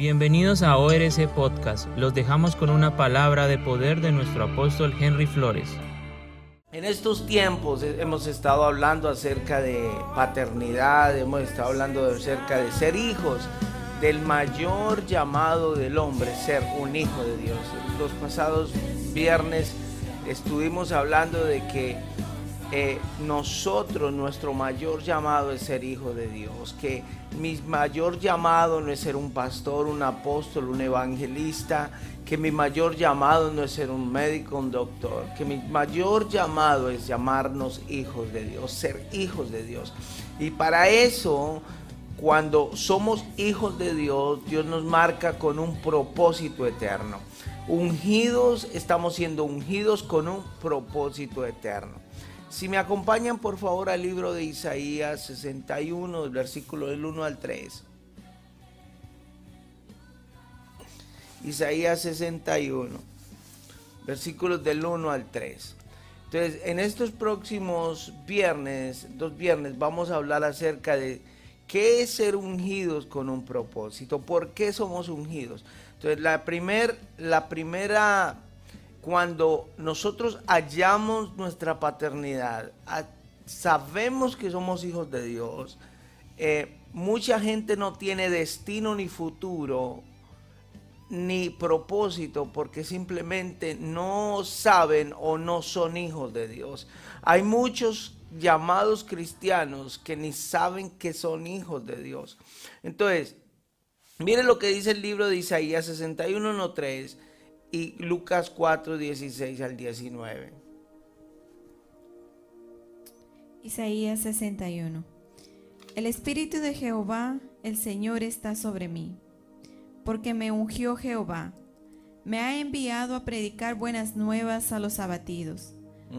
Bienvenidos a ORC Podcast. Los dejamos con una palabra de poder de nuestro apóstol Henry Flores. En estos tiempos hemos estado hablando acerca de paternidad, hemos estado hablando acerca de ser hijos, del mayor llamado del hombre, ser un hijo de Dios. Los pasados viernes estuvimos hablando de que eh, nosotros, nuestro mayor llamado es ser hijo de Dios, que mi mayor llamado no es ser un pastor, un apóstol, un evangelista, que mi mayor llamado no es ser un médico, un doctor, que mi mayor llamado es llamarnos hijos de Dios, ser hijos de Dios. Y para eso, cuando somos hijos de Dios, Dios nos marca con un propósito eterno. Ungidos, estamos siendo ungidos con un propósito eterno. Si me acompañan por favor al libro de Isaías 61, del versículo del 1 al 3. Isaías 61, versículos del 1 al 3. Entonces, en estos próximos viernes, dos viernes, vamos a hablar acerca de qué es ser ungidos con un propósito, por qué somos ungidos. Entonces, la, primer, la primera cuando nosotros hallamos nuestra paternidad, sabemos que somos hijos de Dios, eh, mucha gente no tiene destino ni futuro ni propósito porque simplemente no saben o no son hijos de Dios. Hay muchos llamados cristianos que ni saben que son hijos de Dios. Entonces, miren lo que dice el libro de Isaías 61.1.3 y Lucas 4, 16 al 19. Isaías 61. El Espíritu de Jehová, el Señor, está sobre mí, porque me ungió Jehová. Me ha enviado a predicar buenas nuevas a los abatidos,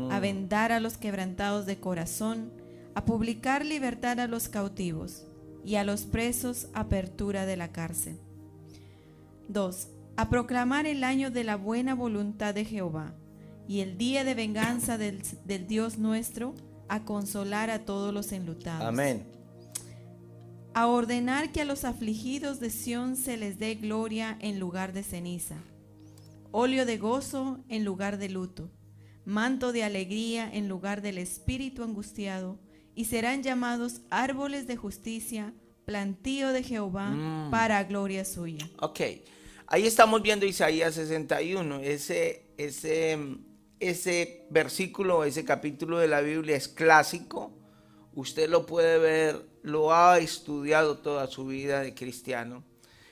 a mm. vendar a los quebrantados de corazón, a publicar libertad a los cautivos y a los presos apertura de la cárcel. 2 a proclamar el año de la buena voluntad de Jehová y el día de venganza del, Dios nuestro, a consolar a todos los enlutados. Amén. A ordenar que a los afligidos de Sión se les dé gloria en lugar de ceniza, óleo de gozo en lugar de luto, manto de alegría en lugar del espíritu angustiado, y serán llamados árboles de justicia, plantío de Jehová mm. para gloria suya. Ok. Ahí estamos viendo Isaías 61, ese, ese, ese versículo, ese capítulo de la Biblia es clásico. Usted lo puede ver, lo ha estudiado toda su vida de cristiano,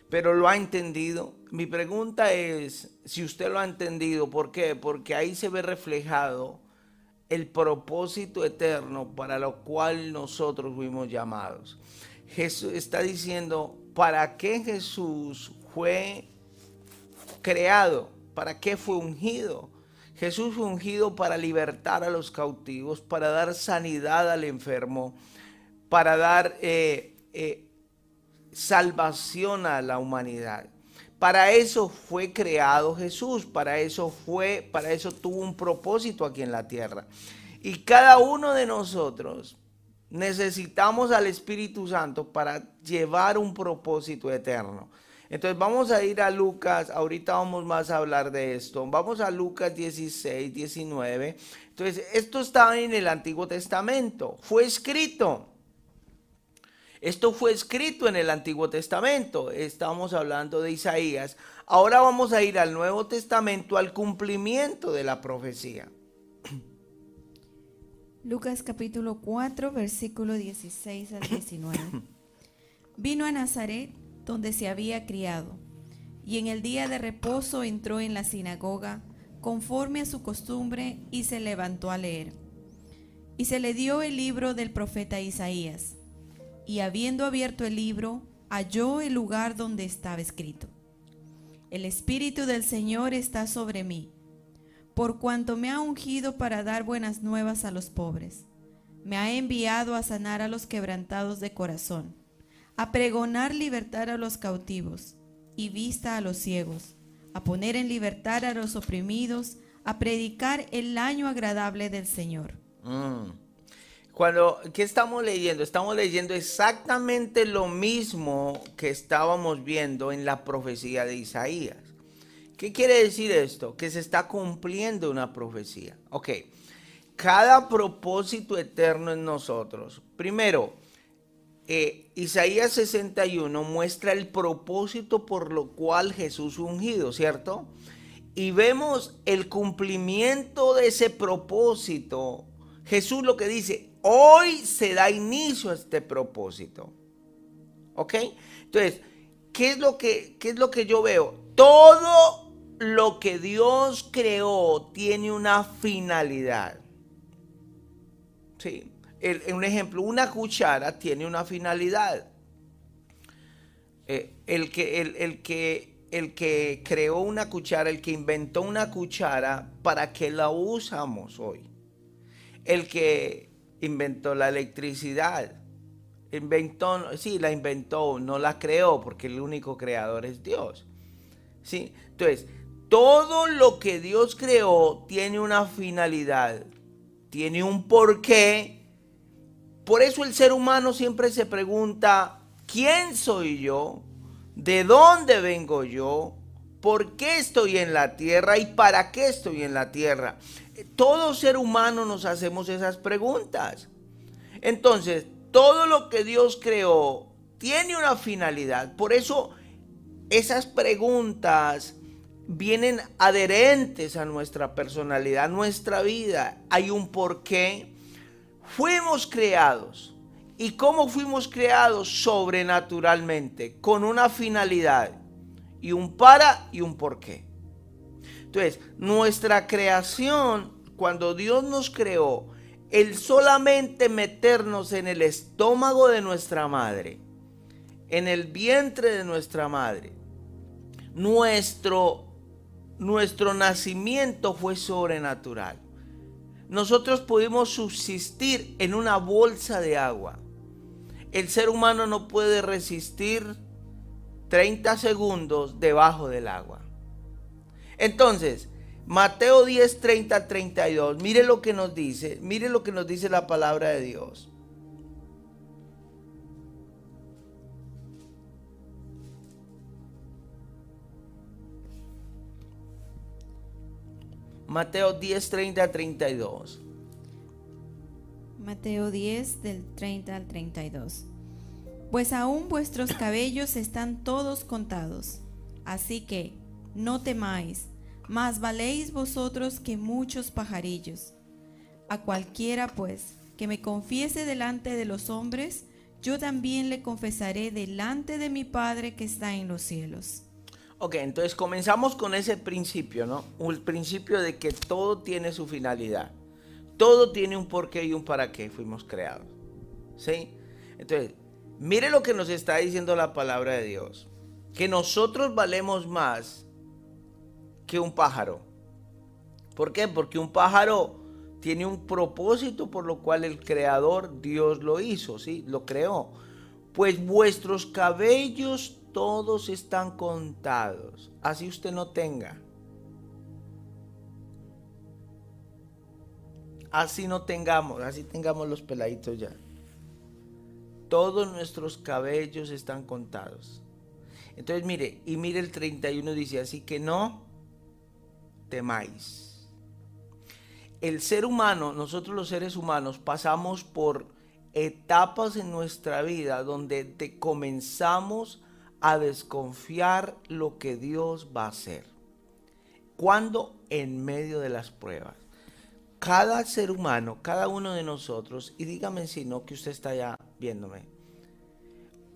pero lo ha entendido. Mi pregunta es si usted lo ha entendido, ¿por qué? Porque ahí se ve reflejado el propósito eterno para lo cual nosotros fuimos llamados. Jesús está diciendo, ¿para qué Jesús fue creado? ¿Para qué fue ungido? Jesús fue ungido para libertar a los cautivos, para dar sanidad al enfermo, para dar eh, eh, salvación a la humanidad. Para eso fue creado Jesús, para eso fue, para eso tuvo un propósito aquí en la tierra. Y cada uno de nosotros necesitamos al Espíritu Santo para llevar un propósito eterno. Entonces vamos a ir a Lucas, ahorita vamos más a hablar de esto. Vamos a Lucas 16, 19. Entonces, esto estaba en el Antiguo Testamento, fue escrito. Esto fue escrito en el Antiguo Testamento. Estamos hablando de Isaías. Ahora vamos a ir al Nuevo Testamento, al cumplimiento de la profecía. Lucas capítulo 4, versículo 16 al 19. Vino a Nazaret donde se había criado, y en el día de reposo entró en la sinagoga, conforme a su costumbre, y se levantó a leer. Y se le dio el libro del profeta Isaías, y habiendo abierto el libro, halló el lugar donde estaba escrito. El Espíritu del Señor está sobre mí, por cuanto me ha ungido para dar buenas nuevas a los pobres. Me ha enviado a sanar a los quebrantados de corazón a pregonar libertad a los cautivos y vista a los ciegos, a poner en libertad a los oprimidos, a predicar el año agradable del Señor. Mm. Cuando, ¿qué estamos leyendo? Estamos leyendo exactamente lo mismo que estábamos viendo en la profecía de Isaías. ¿Qué quiere decir esto? Que se está cumpliendo una profecía. Ok, cada propósito eterno en nosotros. Primero, eh, Isaías 61 muestra el propósito por lo cual Jesús ungido, ¿cierto? Y vemos el cumplimiento de ese propósito. Jesús lo que dice, hoy se da inicio a este propósito. ¿Ok? Entonces, ¿qué es lo que, qué es lo que yo veo? Todo lo que Dios creó tiene una finalidad. Sí. Un ejemplo, una cuchara tiene una finalidad. Eh, el, que, el, que, el que creó una cuchara, el que inventó una cuchara, ¿para qué la usamos hoy? El que inventó la electricidad, inventó, sí, la inventó, no la creó, porque el único creador es Dios. ¿Sí? Entonces, todo lo que Dios creó tiene una finalidad, tiene un porqué. Por eso el ser humano siempre se pregunta, ¿quién soy yo? ¿De dónde vengo yo? ¿Por qué estoy en la tierra y para qué estoy en la tierra? Todo ser humano nos hacemos esas preguntas. Entonces, todo lo que Dios creó tiene una finalidad. Por eso esas preguntas vienen adherentes a nuestra personalidad, a nuestra vida. Hay un porqué. Fuimos creados. ¿Y cómo fuimos creados? Sobrenaturalmente, con una finalidad. Y un para y un porqué. Entonces, nuestra creación, cuando Dios nos creó, el solamente meternos en el estómago de nuestra madre, en el vientre de nuestra madre, nuestro nuestro nacimiento fue sobrenatural. Nosotros pudimos subsistir en una bolsa de agua. El ser humano no puede resistir 30 segundos debajo del agua. Entonces, Mateo 10, 30, 32, mire lo que nos dice, mire lo que nos dice la palabra de Dios. Mateo 10, 30 a 32. Mateo 10 del 30 al 32. Pues aún vuestros cabellos están todos contados. Así que no temáis, más valéis vosotros que muchos pajarillos. A cualquiera pues que me confiese delante de los hombres, yo también le confesaré delante de mi Padre que está en los cielos. Ok, entonces comenzamos con ese principio, ¿no? El principio de que todo tiene su finalidad. Todo tiene un porqué y un para qué fuimos creados. ¿Sí? Entonces, mire lo que nos está diciendo la palabra de Dios. Que nosotros valemos más que un pájaro. ¿Por qué? Porque un pájaro tiene un propósito por lo cual el creador Dios lo hizo, ¿sí? Lo creó. Pues vuestros cabellos todos están contados. Así usted no tenga. Así no tengamos, así tengamos los peladitos ya. Todos nuestros cabellos están contados. Entonces mire, y mire el 31 dice, así que no temáis. El ser humano, nosotros los seres humanos, pasamos por etapas en nuestra vida donde comenzamos a desconfiar lo que Dios va a hacer. Cuando en medio de las pruebas. Cada ser humano, cada uno de nosotros, y dígame si no que usted está ya viéndome,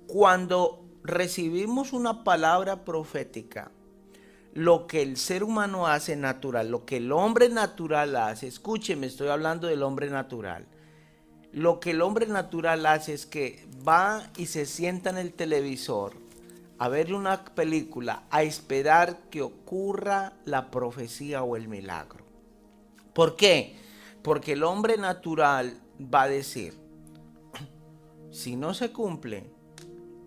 cuando recibimos una palabra profética, lo que el ser humano hace natural, lo que el hombre natural hace, escúcheme, estoy hablando del hombre natural. Lo que el hombre natural hace es que va y se sienta en el televisor a ver una película, a esperar que ocurra la profecía o el milagro. ¿Por qué? Porque el hombre natural va a decir, si no se cumple,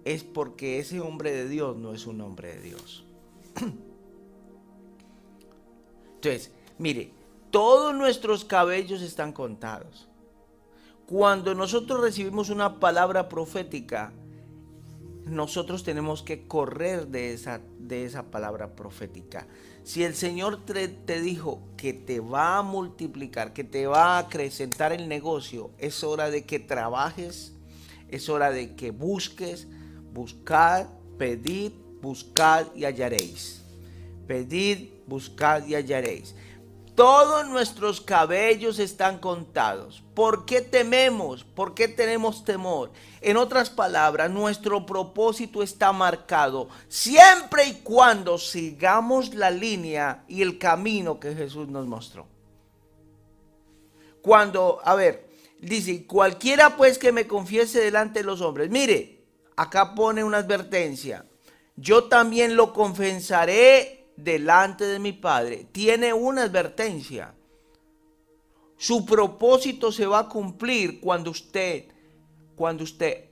es porque ese hombre de Dios no es un hombre de Dios. Entonces, mire, todos nuestros cabellos están contados. cuando nosotros recibimos una palabra profética, nosotros tenemos que correr de esa, de esa palabra profética. Si el Señor te, te, dijo que te va a multiplicar, que te va a acrecentar el negocio, es hora de que trabajes, es hora de que busques, buscad, pedid, buscad y hallaréis. Pedid, buscad y hallaréis. Todos nuestros cabellos están contados. ¿Por qué tememos? ¿Por qué tenemos temor? En otras palabras, nuestro propósito está marcado siempre y cuando sigamos la línea y el camino que Jesús nos mostró. Cuando, a ver, dice, cualquiera pues que me confiese delante de los hombres, mire, acá pone una advertencia, yo también lo confesaré delante de mi Padre, tiene una advertencia. Su propósito se va a cumplir cuando usted, cuando usted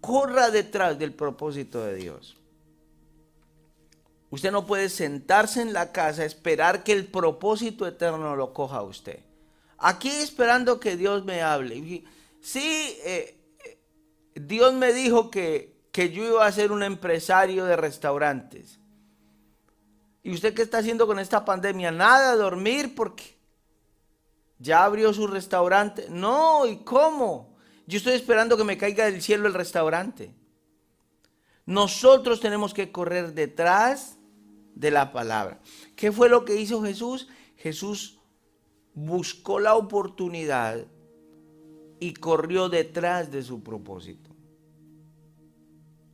corra detrás del propósito de Dios. Usted no puede sentarse en la casa, esperar que el propósito eterno lo coja a usted. Aquí esperando que Dios me hable. Sí, eh, eh, Dios me dijo que, que yo iba a ser un empresario de restaurantes. ¿Y usted qué está haciendo con esta pandemia? Nada, dormir porque ya abrió su restaurante. No, ¿y cómo? Yo estoy esperando que me caiga del cielo el restaurante. Nosotros tenemos que correr detrás de la palabra. ¿Qué fue lo que hizo Jesús? Jesús buscó la oportunidad y corrió detrás de su propósito.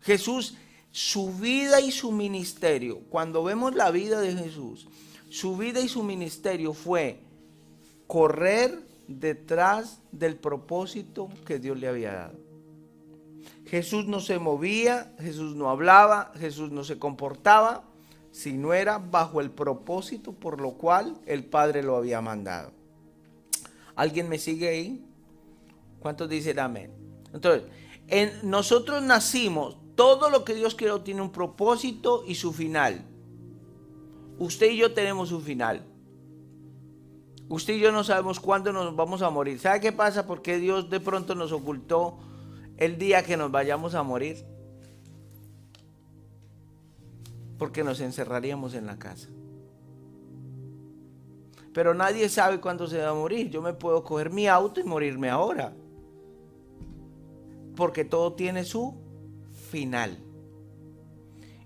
Jesús su vida y su ministerio, cuando vemos la vida de Jesús, su vida y su ministerio fue correr detrás del propósito que Dios le había dado. Jesús no se movía, Jesús no hablaba, Jesús no se comportaba, si no era bajo el propósito por lo cual el Padre lo había mandado. ¿Alguien me sigue ahí? ¿Cuántos dicen amén? Entonces, en, nosotros nacimos todo lo que Dios creó tiene un propósito y su final. Usted y yo tenemos un final. Usted y yo no sabemos cuándo nos vamos a morir. ¿Sabe qué pasa? Porque Dios de pronto nos ocultó el día que nos vayamos a morir. Porque nos encerraríamos en la casa. Pero nadie sabe cuándo se va a morir. Yo me puedo coger mi auto y morirme ahora. Porque todo tiene su final.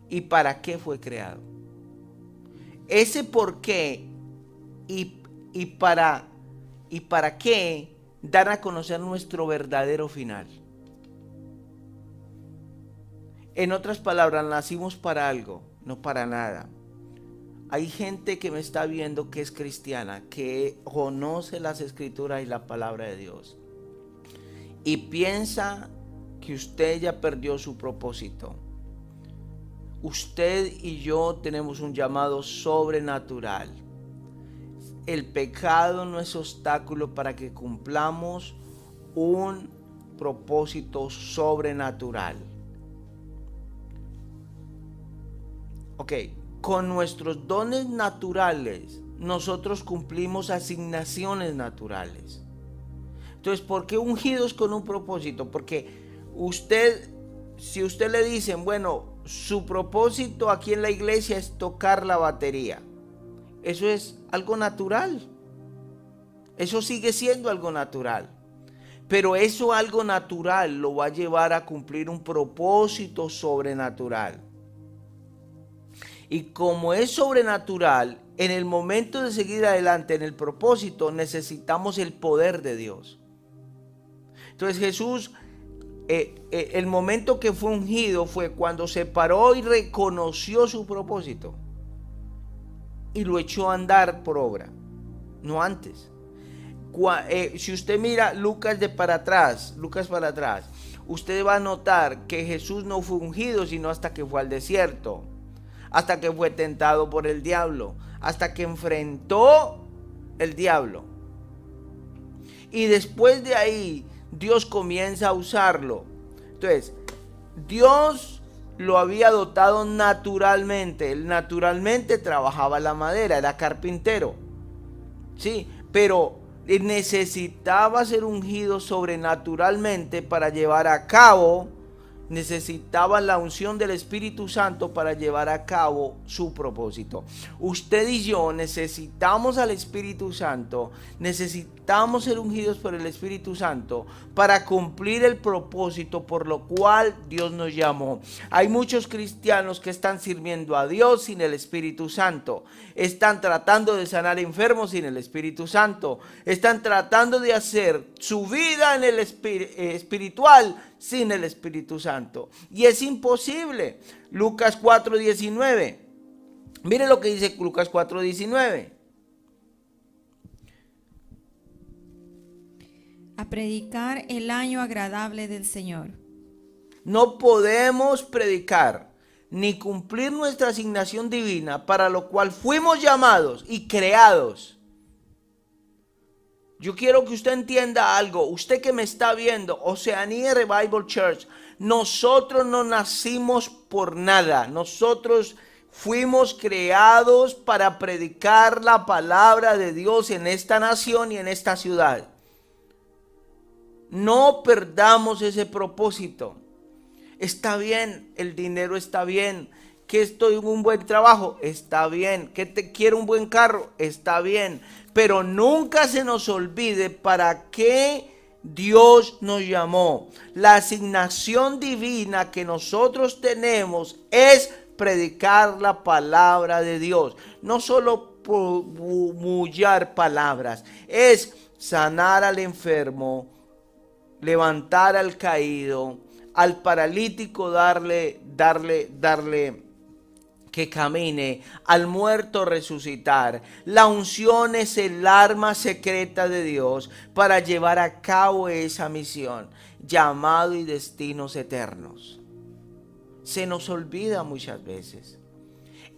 ¿Y para qué fue creado? Ese por qué y, y, para, y para qué dar a conocer nuestro verdadero final. En otras palabras, nacimos para algo, no para nada. Hay gente que me está viendo que es cristiana, que conoce las escrituras y la palabra de Dios. Y piensa que usted ya perdió su propósito. Usted y yo tenemos un llamado sobrenatural. El pecado no es obstáculo para que cumplamos un propósito sobrenatural. Ok, con nuestros dones naturales, nosotros cumplimos asignaciones naturales. Entonces, ¿por qué ungidos con un propósito? Porque usted, si usted le dicen, bueno, su propósito aquí en la iglesia es tocar la batería, eso es algo natural. Eso sigue siendo algo natural. Pero eso algo natural lo va a llevar a cumplir un propósito sobrenatural. Y como es sobrenatural, en el momento de seguir adelante en el propósito necesitamos el poder de Dios. Entonces Jesús eh, eh, el momento que fue ungido fue cuando se paró y reconoció su propósito y lo echó a andar por obra, no antes. Eh, si usted mira Lucas de para atrás, Lucas para atrás, usted va a notar que Jesús no fue ungido sino hasta que fue al desierto, hasta que fue tentado por el diablo, hasta que enfrentó el diablo. Y después de ahí Dios comienza a usarlo. Entonces, Dios lo había dotado naturalmente. Él naturalmente trabajaba la madera, era carpintero. Sí, pero necesitaba ser ungido sobrenaturalmente para llevar a cabo necesitaban la unción del Espíritu Santo para llevar a cabo su propósito. Usted y yo necesitamos al Espíritu Santo, necesitamos ser ungidos por el Espíritu Santo para cumplir el propósito por lo cual Dios nos llamó. Hay muchos cristianos que están sirviendo a Dios sin el Espíritu Santo, están tratando de sanar enfermos sin el Espíritu Santo, están tratando de hacer su vida en el eh, espiritual sin el Espíritu Santo. Y es imposible. Lucas 4:19. Mire lo que dice Lucas 4:19. A predicar el año agradable del Señor. No podemos predicar ni cumplir nuestra asignación divina para lo cual fuimos llamados y creados yo quiero que usted entienda algo. Usted que me está viendo, Oceanía Revival Church, nosotros no nacimos por nada. Nosotros fuimos creados para predicar la palabra de Dios en esta nación y en esta ciudad. No perdamos ese propósito. Está bien, el dinero está bien. Que estoy en un buen trabajo, está bien. Que te quiero un buen carro, está bien pero nunca se nos olvide para qué Dios nos llamó. La asignación divina que nosotros tenemos es predicar la palabra de Dios. No solo promulgar palabras, es sanar al enfermo, levantar al caído, al paralítico darle, darle, darle que camine, al muerto resucitar. La unción es el arma secreta de Dios para llevar a cabo esa misión, llamado y destinos eternos. Se nos olvida muchas veces.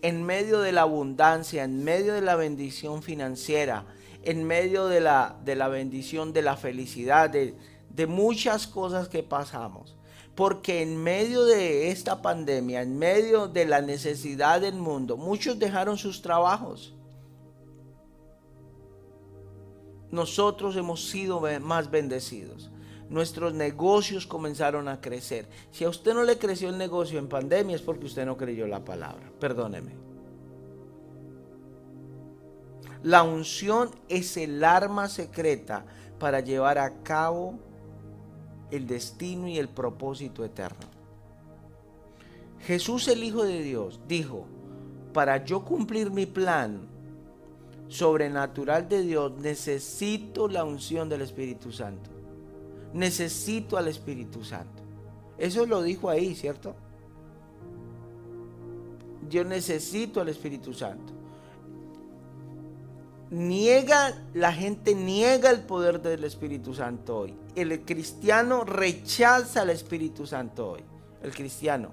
En medio de la abundancia, en medio de la bendición financiera, en medio de la, de la bendición de la felicidad, de, de muchas cosas que pasamos porque en medio de esta pandemia, en medio de la necesidad del mundo, muchos dejaron sus trabajos. Nosotros hemos sido más bendecidos. Nuestros negocios comenzaron a crecer. Si a usted no le creció el negocio en pandemia es porque usted no creyó la palabra. Perdóneme. La unción es el arma secreta para llevar a cabo el destino y el propósito eterno. Jesús el Hijo de Dios dijo, para yo cumplir mi plan sobrenatural de Dios, necesito la unción del Espíritu Santo. Necesito al Espíritu Santo. Eso lo dijo ahí, ¿cierto? Yo necesito al Espíritu Santo niega, la gente niega el poder del Espíritu Santo hoy. El cristiano rechaza al Espíritu Santo hoy. El cristiano.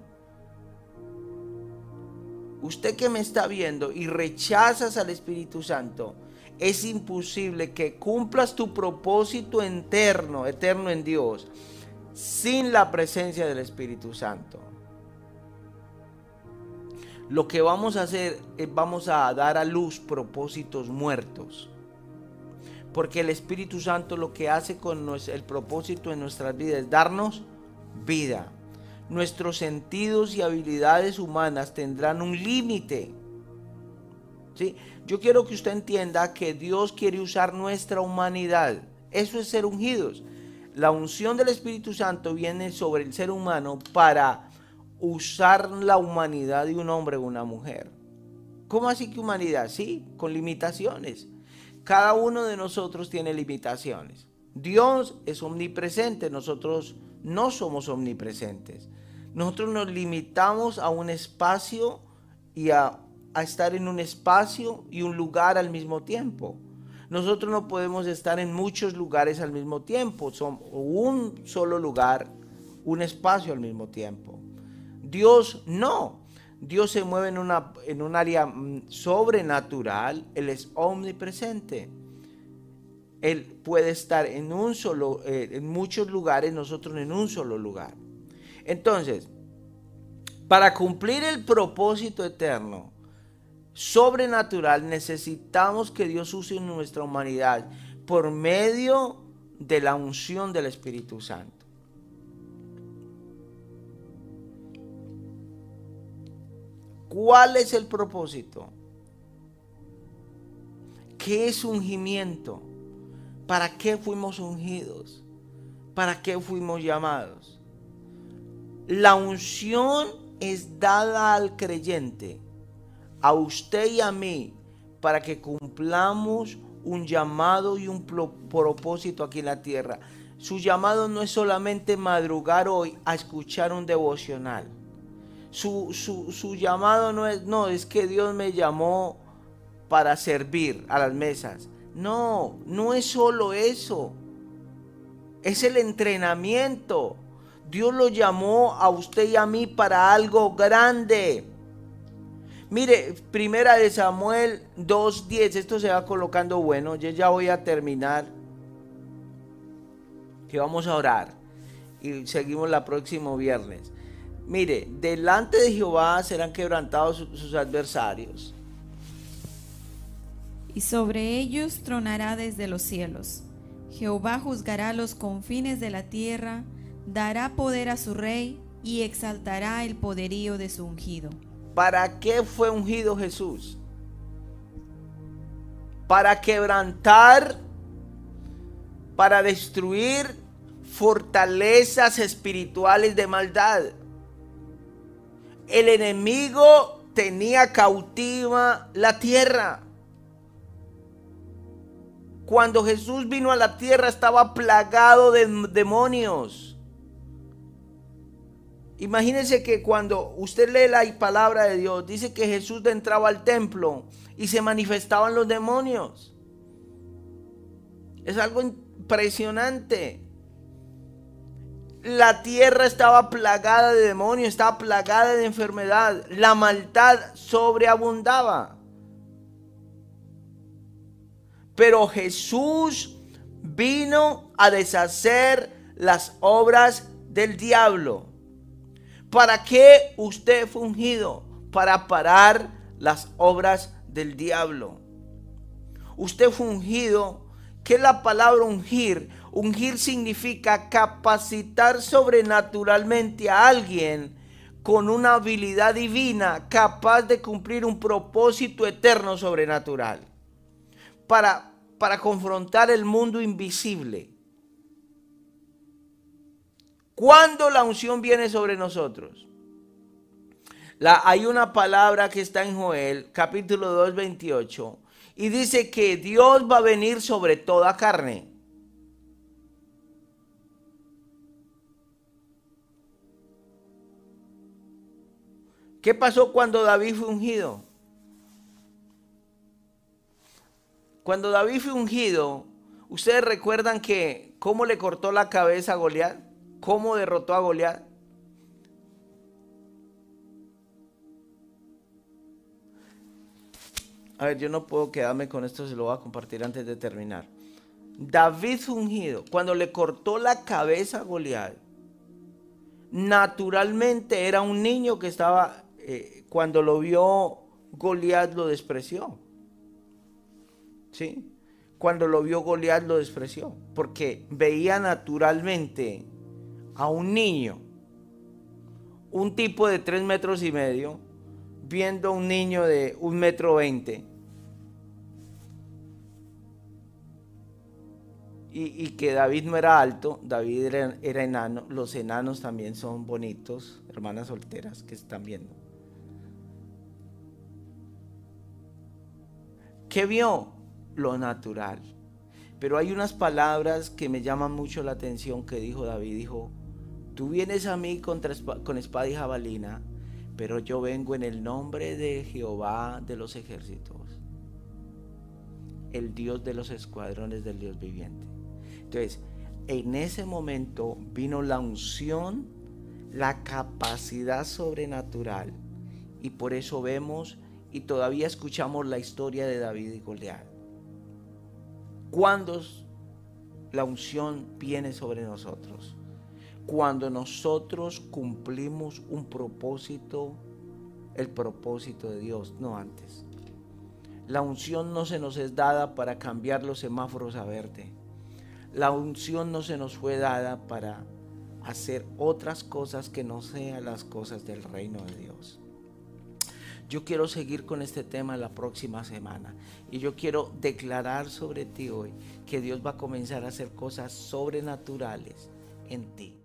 Usted que me está viendo y rechazas al Espíritu Santo, es imposible que cumplas tu propósito eterno, eterno en Dios, sin la presencia del Espíritu Santo lo que vamos a hacer es vamos a dar a luz propósitos muertos. Porque el Espíritu Santo lo que hace con el propósito en nuestras vidas es darnos vida. Nuestros sentidos y habilidades humanas tendrán un límite. ¿Sí? Yo quiero que usted entienda que Dios quiere usar nuestra humanidad. Eso es ser ungidos. La unción del Espíritu Santo viene sobre el ser humano para usar la humanidad de un hombre o una mujer. ¿Cómo así que humanidad? Sí, con limitaciones. Cada uno de nosotros tiene limitaciones. Dios es omnipresente, nosotros no somos omnipresentes. Nosotros nos limitamos a un espacio y a, a estar en un espacio y un lugar al mismo tiempo. Nosotros no podemos estar en muchos lugares al mismo tiempo, son un solo lugar, un espacio al mismo tiempo. Dios no. Dios se mueve en, una, en un área mm, sobrenatural. Él es omnipresente. Él puede estar en un solo, eh, en muchos lugares, nosotros en un solo lugar. Entonces, para cumplir el propósito eterno, sobrenatural, necesitamos que Dios use nuestra humanidad por medio de la unción del Espíritu Santo. ¿Cuál es el propósito? ¿Qué es ungimiento? ¿Para qué fuimos ungidos? ¿Para qué fuimos llamados? La unción es dada al creyente, a usted y a mí, para que cumplamos un llamado y un propósito aquí en la tierra. Su llamado no es solamente madrugar hoy a escuchar un devocional. Su, su, llamado no es, no, es que Dios me llamó para servir a las mesas. No, no es solo eso. Es el entrenamiento. Dios lo llamó a usted y a mí para algo grande. Mire, primera de Samuel 2.10, esto se va colocando bueno, yo ya voy a terminar. Que vamos a orar y seguimos la próximo viernes. Mire, delante de Jehová serán quebrantados sus adversarios. Y sobre ellos tronará desde los cielos. Jehová juzgará los confines de la tierra, dará poder a su rey y exaltará el poderío de su ungido. ¿Para qué fue ungido Jesús? Para quebrantar, para destruir fortalezas espirituales de maldad. El enemigo tenía cautiva la tierra. Cuando Jesús vino a la tierra estaba plagado de demonios. Imagínense que cuando usted lee la palabra de Dios, dice que Jesús entraba al templo y se manifestaban los demonios. Es algo impresionante. La tierra estaba plagada de demonios, estaba plagada de enfermedad. La maldad sobreabundaba. Pero Jesús vino a deshacer las obras del diablo. ¿Para qué usted fue ungido? Para parar las obras del diablo. Usted fue ungido. ¿Qué es la palabra ungir? Ungir significa capacitar sobrenaturalmente a alguien con una habilidad divina capaz de cumplir un propósito eterno sobrenatural. Para, para confrontar el mundo invisible ¿Cuándo la unción viene sobre nosotros? Hay una palabra que está en Joel, capítulo 2, 28, y dice que Dios va a venir sobre toda carne. ¿Qué pasó cuando David fue ungido? Cuando David fue ungido, ustedes recuerdan que cómo le cortó la cabeza a Goliat. ¿Cómo derrotó a Goliat? A ver, yo no puedo quedarme con esto, se lo voy a compartir antes de terminar. David ungido, cuando le cortó la cabeza a Goliat, naturalmente era un niño que estaba, eh, cuando lo vio Goliat lo despreció. ¿Sí? Cuando lo vio Goliat lo despreció, porque veía naturalmente a un niño, un tipo de tres metros y medio, viendo a un niño de un metro veinte. Y, que David no era alto, David era, era, enano, los enanos también son bonitos, hermanas solteras que están viendo. ¿Qué vio? Lo natural. Pero hay unas palabras que me llaman mucho la atención que dijo David, dijo, Tú vienes a mí con espada y jabalina, pero yo vengo en el nombre de Jehová de los ejércitos, el Dios de los escuadrones del Dios viviente. Entonces, en ese momento vino la unción, la capacidad sobrenatural, y por eso vemos y todavía escuchamos la historia de David y Goliat. Cuando la unción viene sobre nosotros? cuando nosotros cumplimos un propósito, el propósito de Dios, no antes. La unción no se nos es dada para cambiar los semáforos a verde. La unción no se nos fue dada para hacer otras cosas que no sean las cosas del reino de Dios. Yo quiero seguir con este tema la próxima semana y yo quiero declarar sobre ti hoy que Dios va a comenzar a hacer cosas sobrenaturales en ti.